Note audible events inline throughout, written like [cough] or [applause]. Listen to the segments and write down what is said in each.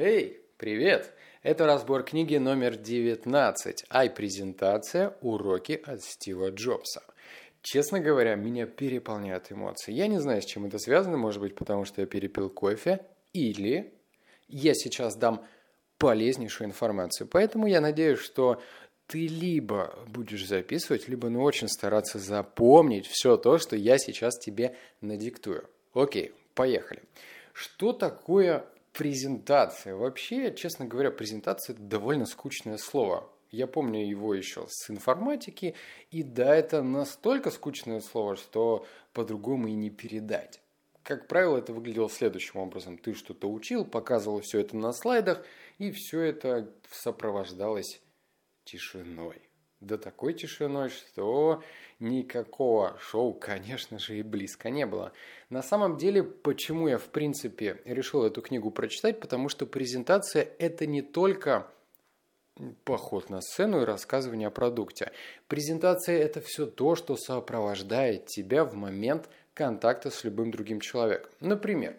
Эй, привет! Это разбор книги номер 19 «Ай-презентация. Уроки от Стива Джобса». Честно говоря, меня переполняют эмоции. Я не знаю, с чем это связано, может быть, потому что я перепил кофе, или я сейчас дам полезнейшую информацию. Поэтому я надеюсь, что ты либо будешь записывать, либо ну очень стараться запомнить все то, что я сейчас тебе надиктую. Окей, поехали. Что такое презентация. Вообще, честно говоря, презентация – это довольно скучное слово. Я помню его еще с информатики, и да, это настолько скучное слово, что по-другому и не передать. Как правило, это выглядело следующим образом. Ты что-то учил, показывал все это на слайдах, и все это сопровождалось тишиной до такой тишиной, что никакого шоу, конечно же, и близко не было. На самом деле, почему я, в принципе, решил эту книгу прочитать, потому что презентация – это не только поход на сцену и рассказывание о продукте. Презентация – это все то, что сопровождает тебя в момент контакта с любым другим человеком. Например,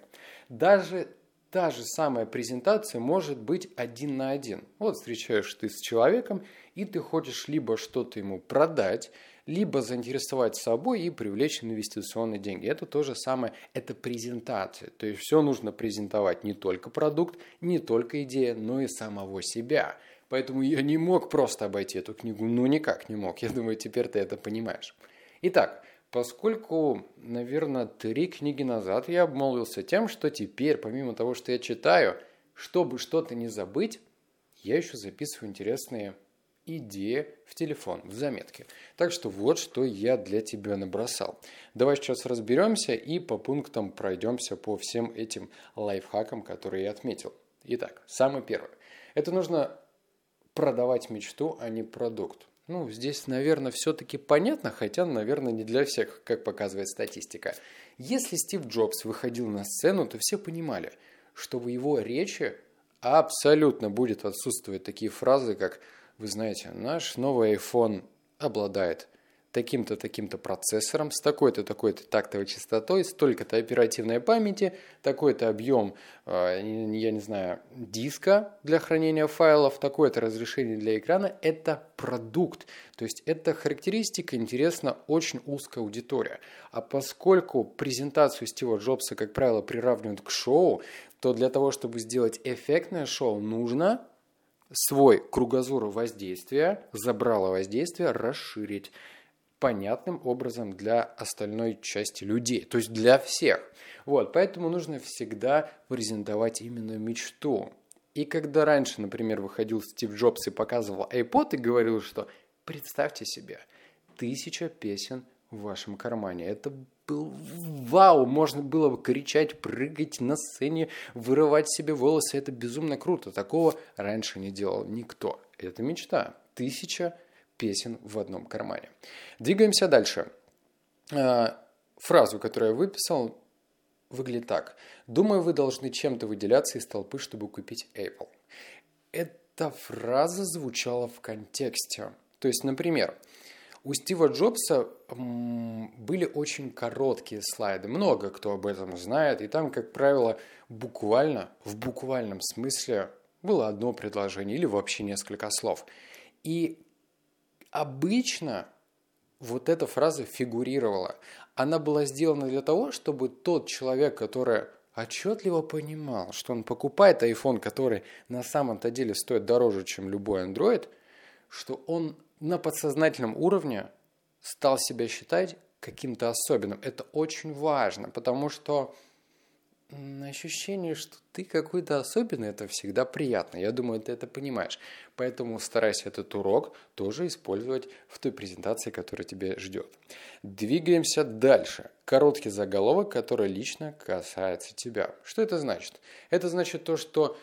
даже та же самая презентация может быть один на один. Вот встречаешь ты с человеком, и ты хочешь либо что-то ему продать, либо заинтересовать собой и привлечь инвестиционные деньги. Это то же самое, это презентация. То есть все нужно презентовать не только продукт, не только идея, но и самого себя. Поэтому я не мог просто обойти эту книгу, ну никак не мог. Я думаю, теперь ты это понимаешь. Итак, Поскольку, наверное, три книги назад я обмолвился тем, что теперь, помимо того, что я читаю, чтобы что-то не забыть, я еще записываю интересные идеи в телефон, в заметки. Так что вот что я для тебя набросал. Давай сейчас разберемся и по пунктам пройдемся по всем этим лайфхакам, которые я отметил. Итак, самый первый. Это нужно продавать мечту, а не продукт. Ну, здесь, наверное, все-таки понятно, хотя, наверное, не для всех, как показывает статистика. Если Стив Джобс выходил на сцену, то все понимали, что в его речи абсолютно будет отсутствовать такие фразы, как «Вы знаете, наш новый iPhone обладает таким-то, таким-то процессором, с такой-то, такой-то тактовой частотой, столько-то оперативной памяти, такой-то объем, э, я не знаю, диска для хранения файлов, такое-то разрешение для экрана. Это продукт. То есть эта характеристика интересна очень узкой аудитории. А поскольку презентацию Стива Джобса, как правило, приравнивают к шоу, то для того, чтобы сделать эффектное шоу, нужно свой кругозор воздействия, забрало воздействия расширить понятным образом для остальной части людей, то есть для всех. Вот, поэтому нужно всегда презентовать именно мечту. И когда раньше, например, выходил Стив Джобс и показывал iPod и говорил, что представьте себе, тысяча песен в вашем кармане. Это был вау, можно было бы кричать, прыгать на сцене, вырывать себе волосы. Это безумно круто. Такого раньше не делал никто. Это мечта. Тысяча песен в одном кармане. Двигаемся дальше. А, фразу, которую я выписал, выглядит так. Думаю, вы должны чем-то выделяться из толпы, чтобы купить Apple. Эта фраза звучала в контексте. То есть, например, у Стива Джобса были очень короткие слайды. Много кто об этом знает. И там, как правило, буквально, в буквальном смысле было одно предложение или вообще несколько слов. И обычно вот эта фраза фигурировала. Она была сделана для того, чтобы тот человек, который отчетливо понимал, что он покупает iPhone, который на самом-то деле стоит дороже, чем любой Android, что он на подсознательном уровне стал себя считать каким-то особенным. Это очень важно, потому что ощущение, что ты какой-то особенный, это всегда приятно. Я думаю, ты это понимаешь. Поэтому старайся этот урок тоже использовать в той презентации, которая тебя ждет. Двигаемся дальше. Короткий заголовок, который лично касается тебя. Что это значит? Это значит то, что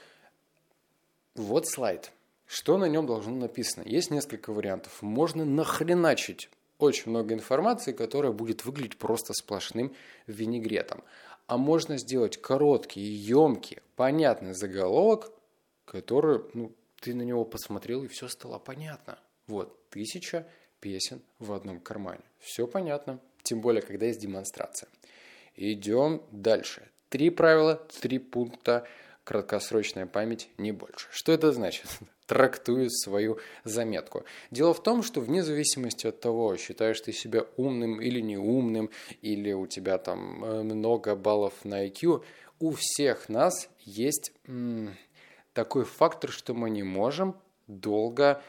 вот слайд. Что на нем должно написано? Есть несколько вариантов. Можно нахреначить очень много информации, которая будет выглядеть просто сплошным винегретом а можно сделать короткий, емкий, понятный заголовок, который, ну, ты на него посмотрел и все стало понятно. Вот, тысяча песен в одном кармане. Все понятно, тем более, когда есть демонстрация. Идем дальше. Три правила, три пункта краткосрочная память не больше. Что это значит? [laughs] Трактую свою заметку. Дело в том, что вне зависимости от того, считаешь ты себя умным или неумным, или у тебя там э, много баллов на IQ, у всех нас есть м- такой фактор, что мы не можем долго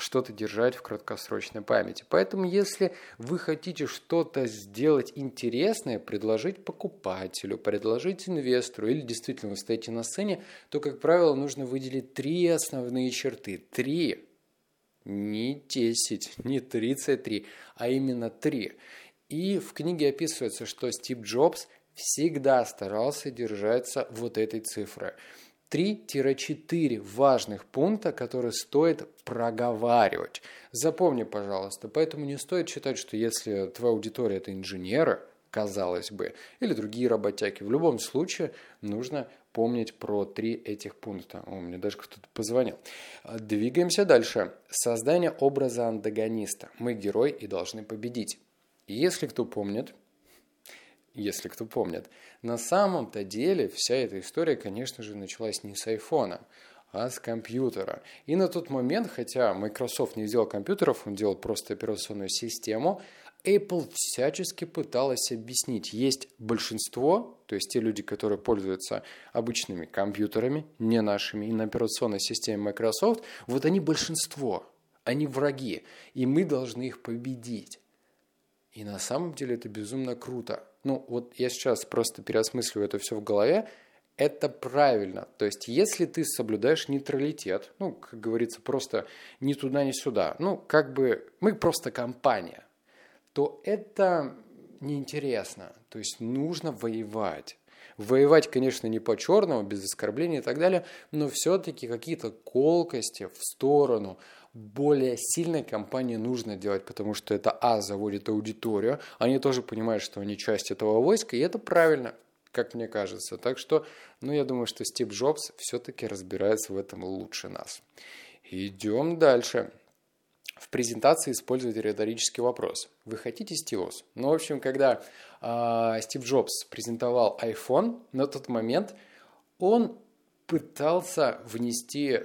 что-то держать в краткосрочной памяти. Поэтому, если вы хотите что-то сделать интересное, предложить покупателю, предложить инвестору или действительно вы стоите на сцене, то, как правило, нужно выделить три основные черты. Три. Не 10, не 33, а именно три. И в книге описывается, что Стив Джобс всегда старался держаться вот этой цифры. 3-4 важных пункта, которые стоит проговаривать. Запомни, пожалуйста, поэтому не стоит считать, что если твоя аудитория это инженеры, казалось бы, или другие работяги, в любом случае нужно помнить про три этих пункта. О, мне даже кто-то позвонил. Двигаемся дальше. Создание образа антагониста. Мы герой и должны победить. Если кто помнит, если кто помнит. На самом-то деле вся эта история, конечно же, началась не с айфона, а с компьютера. И на тот момент, хотя Microsoft не сделал компьютеров, он делал просто операционную систему, Apple всячески пыталась объяснить. Есть большинство, то есть те люди, которые пользуются обычными компьютерами, не нашими, и на операционной системе Microsoft, вот они большинство, они враги, и мы должны их победить. И на самом деле это безумно круто ну вот я сейчас просто переосмысливаю это все в голове, это правильно. То есть, если ты соблюдаешь нейтралитет, ну, как говорится, просто ни туда, ни сюда, ну, как бы мы просто компания, то это неинтересно. То есть, нужно воевать. Воевать, конечно, не по-черному, без оскорблений и так далее, но все-таки какие-то колкости в сторону более сильной компании нужно делать, потому что это, а, заводит аудиторию, они тоже понимают, что они часть этого войска, и это правильно, как мне кажется. Так что, ну, я думаю, что Стив Джобс все-таки разбирается в этом лучше нас. Идем дальше. В презентации используйте риторический вопрос. Вы хотите стилус? Ну, в общем, когда э, Стив Джобс презентовал iPhone, на тот момент он пытался внести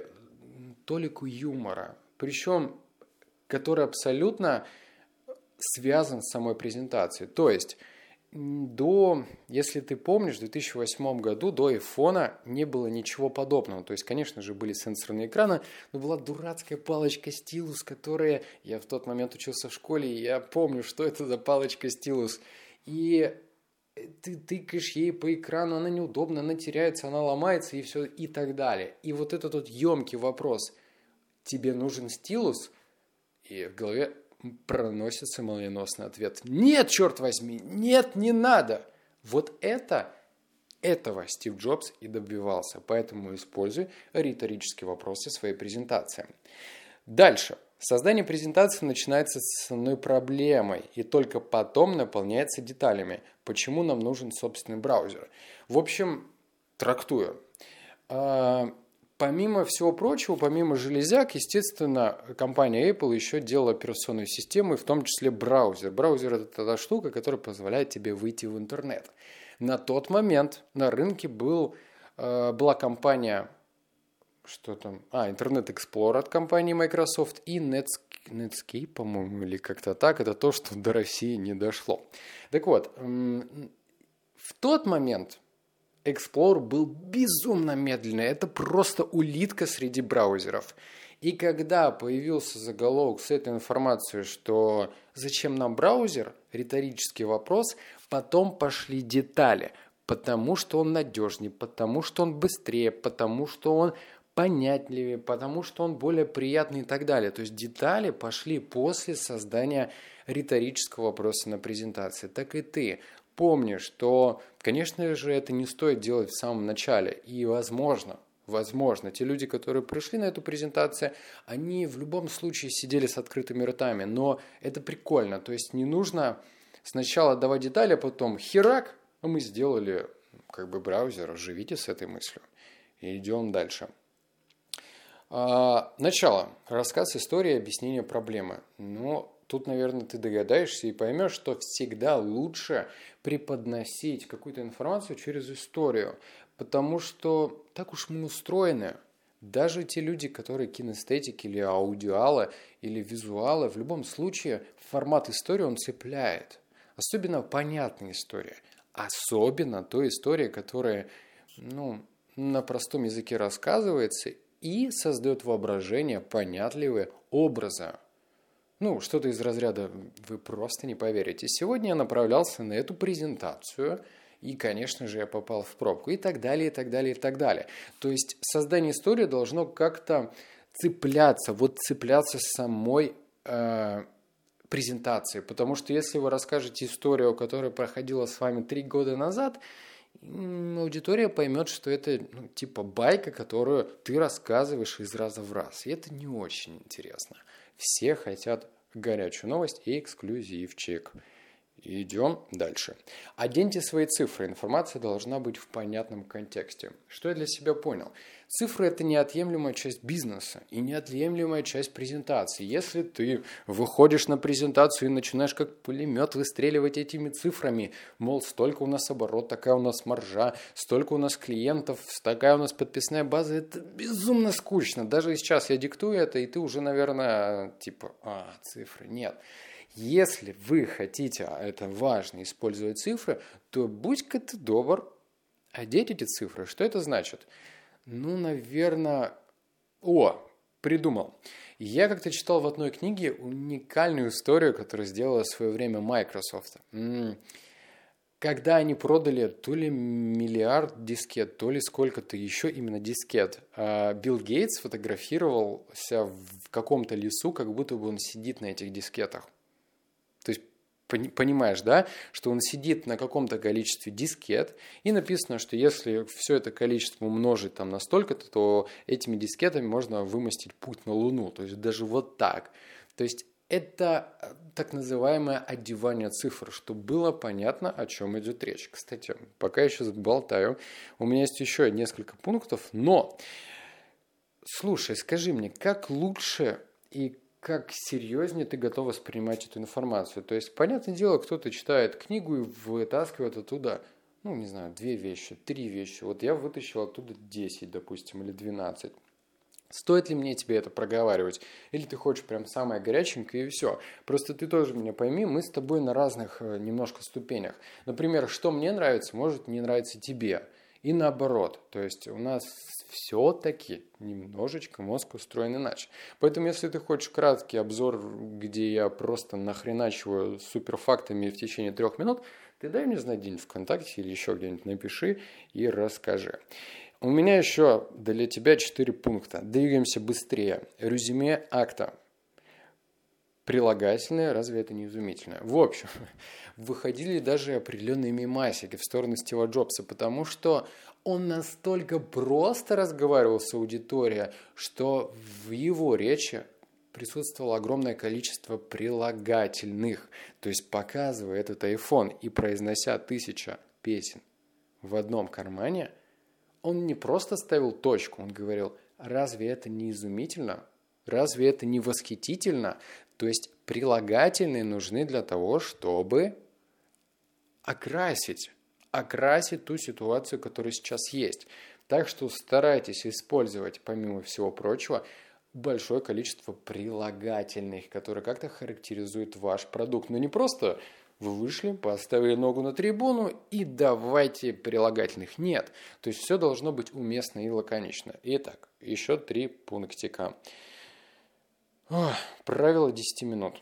толику юмора причем который абсолютно связан с самой презентацией. То есть до, если ты помнишь, в 2008 году до iPhone не было ничего подобного. То есть, конечно же, были сенсорные экраны, но была дурацкая палочка стилус, которая... Я в тот момент учился в школе, и я помню, что это за палочка стилус. И ты тыкаешь ей по экрану, она неудобна, она теряется, она ломается и все, и так далее. И вот этот вот емкий вопрос – тебе нужен стилус? И в голове проносится молниеносный ответ. Нет, черт возьми, нет, не надо. Вот это, этого Стив Джобс и добивался. Поэтому используй риторические вопросы в своей презентации. Дальше. Создание презентации начинается с одной проблемой и только потом наполняется деталями. Почему нам нужен собственный браузер? В общем, трактую. Помимо всего прочего, помимо железяк, естественно, компания Apple еще делала операционную систему, и в том числе браузер. Браузер – это та штука, которая позволяет тебе выйти в интернет. На тот момент на рынке был, э, была компания, что там, а, Internet Explorer от компании Microsoft и Netscape, Netscape по-моему, или как-то так. Это то, что до России не дошло. Так вот, в тот момент Explorer был безумно медленный. Это просто улитка среди браузеров. И когда появился заголовок с этой информацией, что зачем нам браузер, риторический вопрос, потом пошли детали. Потому что он надежнее, потому что он быстрее, потому что он понятливее, потому что он более приятный и так далее. То есть детали пошли после создания риторического вопроса на презентации. Так и ты помни, что, конечно же, это не стоит делать в самом начале. И, возможно, возможно, те люди, которые пришли на эту презентацию, они в любом случае сидели с открытыми ртами. Но это прикольно. То есть не нужно сначала давать детали, а потом херак, а мы сделали как бы браузер. Живите с этой мыслью. И идем дальше. А, начало. Рассказ истории, объяснение проблемы. Но Тут, наверное, ты догадаешься и поймешь, что всегда лучше преподносить какую-то информацию через историю. потому что так уж мы устроены. Даже те люди, которые кинестетики или аудиалы, или визуалы, в любом случае формат истории он цепляет. Особенно понятная история. Особенно той история, которая ну, на простом языке рассказывается и создает воображение, понятливые образы. Ну, что-то из разряда «вы просто не поверите». Сегодня я направлялся на эту презентацию, и, конечно же, я попал в пробку, и так далее, и так далее, и так далее. То есть создание истории должно как-то цепляться, вот цепляться самой э, презентации. Потому что если вы расскажете историю, которая проходила с вами три года назад, аудитория поймет, что это ну, типа байка, которую ты рассказываешь из раза в раз. И это не очень интересно. Все хотят горячую новость и эксклюзивчик. Идем дальше. Оденьте свои цифры. Информация должна быть в понятном контексте. Что я для себя понял? Цифры – это неотъемлемая часть бизнеса и неотъемлемая часть презентации. Если ты выходишь на презентацию и начинаешь как пулемет выстреливать этими цифрами, мол, столько у нас оборот, такая у нас маржа, столько у нас клиентов, такая у нас подписная база, это безумно скучно. Даже сейчас я диктую это, и ты уже, наверное, типа, а, цифры, нет. Если вы хотите, а это важно, использовать цифры, то будь-ка ты добр, одеть эти цифры. Что это значит? Ну, наверное... О, придумал. Я как-то читал в одной книге уникальную историю, которую сделала в свое время Microsoft. Когда они продали то ли миллиард дискет, то ли сколько-то еще именно дискет, а Билл Гейтс фотографировался в каком-то лесу, как будто бы он сидит на этих дискетах понимаешь, да, что он сидит на каком-то количестве дискет, и написано, что если все это количество умножить там на столько-то, то этими дискетами можно вымостить путь на Луну, то есть даже вот так. То есть это э, так называемое одевание цифр, чтобы было понятно, о чем идет речь. Кстати, пока я сейчас болтаю, у меня есть еще несколько пунктов, но слушай, скажи мне, как лучше и как серьезнее ты готов воспринимать эту информацию. То есть, понятное дело, кто-то читает книгу и вытаскивает оттуда, ну, не знаю, две вещи, три вещи. Вот я вытащил оттуда 10, допустим, или 12. Стоит ли мне тебе это проговаривать? Или ты хочешь прям самое горяченькое и все? Просто ты тоже меня пойми, мы с тобой на разных э, немножко ступенях. Например, что мне нравится, может не нравится тебе. И наоборот. То есть у нас все-таки немножечко мозг устроен иначе. Поэтому, если ты хочешь краткий обзор, где я просто нахреначиваю суперфактами в течение трех минут, ты дай мне знать день ВКонтакте или еще где-нибудь напиши и расскажи. У меня еще для тебя четыре пункта. Двигаемся быстрее. Резюме акта. Прилагательное, разве это не изумительно? В общем, [laughs] выходили даже определенные мемасики в сторону Стива Джобса, потому что он настолько просто разговаривал с аудиторией, что в его речи присутствовало огромное количество прилагательных. То есть, показывая этот iPhone и произнося тысяча песен в одном кармане, он не просто ставил точку, он говорил, разве это не изумительно? Разве это не восхитительно? То есть прилагательные нужны для того, чтобы окрасить окрасит ту ситуацию, которая сейчас есть. Так что старайтесь использовать, помимо всего прочего, большое количество прилагательных, которые как-то характеризуют ваш продукт. Но не просто вы вышли, поставили ногу на трибуну и давайте прилагательных. Нет. То есть все должно быть уместно и лаконично. Итак, еще три пунктика. Ох, правило 10 минут.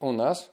У нас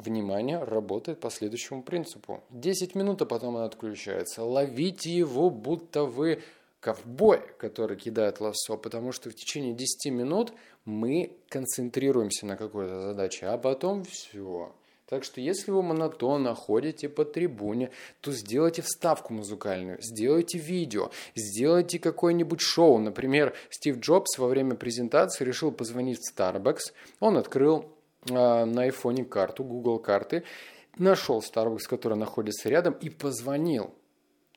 Внимание работает по следующему принципу. 10 минут, а потом она отключается. Ловите его, будто вы ковбой, который кидает лассо, потому что в течение 10 минут мы концентрируемся на какой-то задаче, а потом все. Так что если вы монотонно ходите по трибуне, то сделайте вставку музыкальную, сделайте видео, сделайте какое-нибудь шоу. Например, Стив Джобс во время презентации решил позвонить в Starbucks. Он открыл а, на айфоне карту, Google карты, нашел Starbucks, который находится рядом, и позвонил.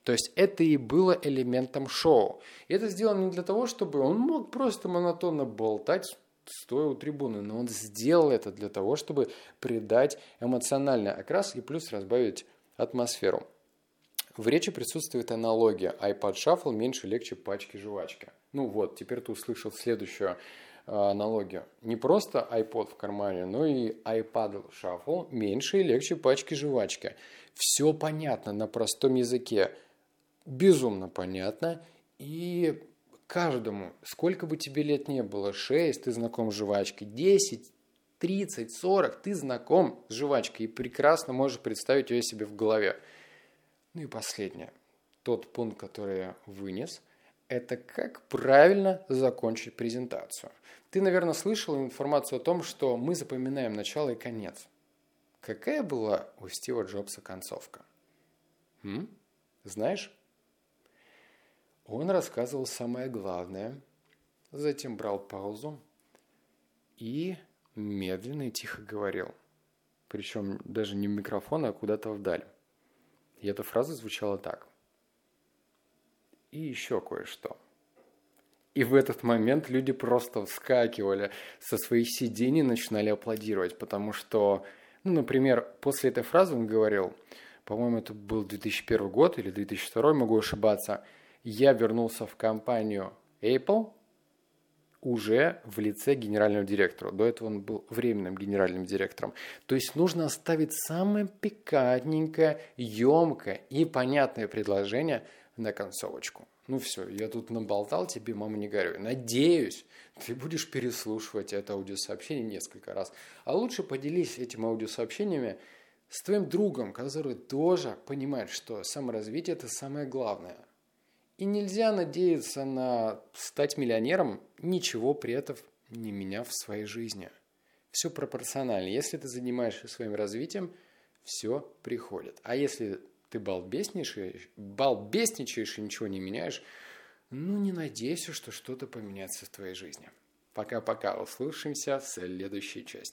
То есть это и было элементом шоу. И это сделано не для того, чтобы он мог просто монотонно болтать, стоя у трибуны, но он сделал это для того, чтобы придать эмоциональный окрас и плюс разбавить атмосферу. В речи присутствует аналогия. iPad Shuffle меньше легче пачки жвачки. Ну вот, теперь ты услышал следующую э, аналогию. Не просто iPod в кармане, но и iPad Shuffle меньше и легче пачки жвачки. Все понятно на простом языке. Безумно понятно. И каждому, сколько бы тебе лет не было, 6, ты знаком с жвачкой, 10, 30, 40, ты знаком с жвачкой и прекрасно можешь представить ее себе в голове. Ну и последнее. Тот пункт, который я вынес, это как правильно закончить презентацию. Ты, наверное, слышал информацию о том, что мы запоминаем начало и конец. Какая была у Стива Джобса концовка? М? Знаешь? Он рассказывал самое главное, затем брал паузу и медленно и тихо говорил. Причем даже не в микрофон, а куда-то вдаль. И эта фраза звучала так. И еще кое-что. И в этот момент люди просто вскакивали со своих сидений и начинали аплодировать, потому что, ну, например, после этой фразы он говорил, по-моему, это был 2001 год или 2002, могу ошибаться, я вернулся в компанию Apple уже в лице генерального директора. До этого он был временным генеральным директором. То есть нужно оставить самое пикантненькое, емкое и понятное предложение на концовочку. Ну все, я тут наболтал тебе, мама, не горюй. Надеюсь, ты будешь переслушивать это аудиосообщение несколько раз. А лучше поделись этим аудиосообщениями с твоим другом, который тоже понимает, что саморазвитие – это самое главное – и нельзя надеяться на стать миллионером, ничего при этом не меняв в своей жизни. Все пропорционально. Если ты занимаешься своим развитием, все приходит. А если ты балбесничаешь, балбесничаешь и ничего не меняешь, ну не надейся, что что-то поменяется в твоей жизни. Пока-пока, услышимся в следующей части.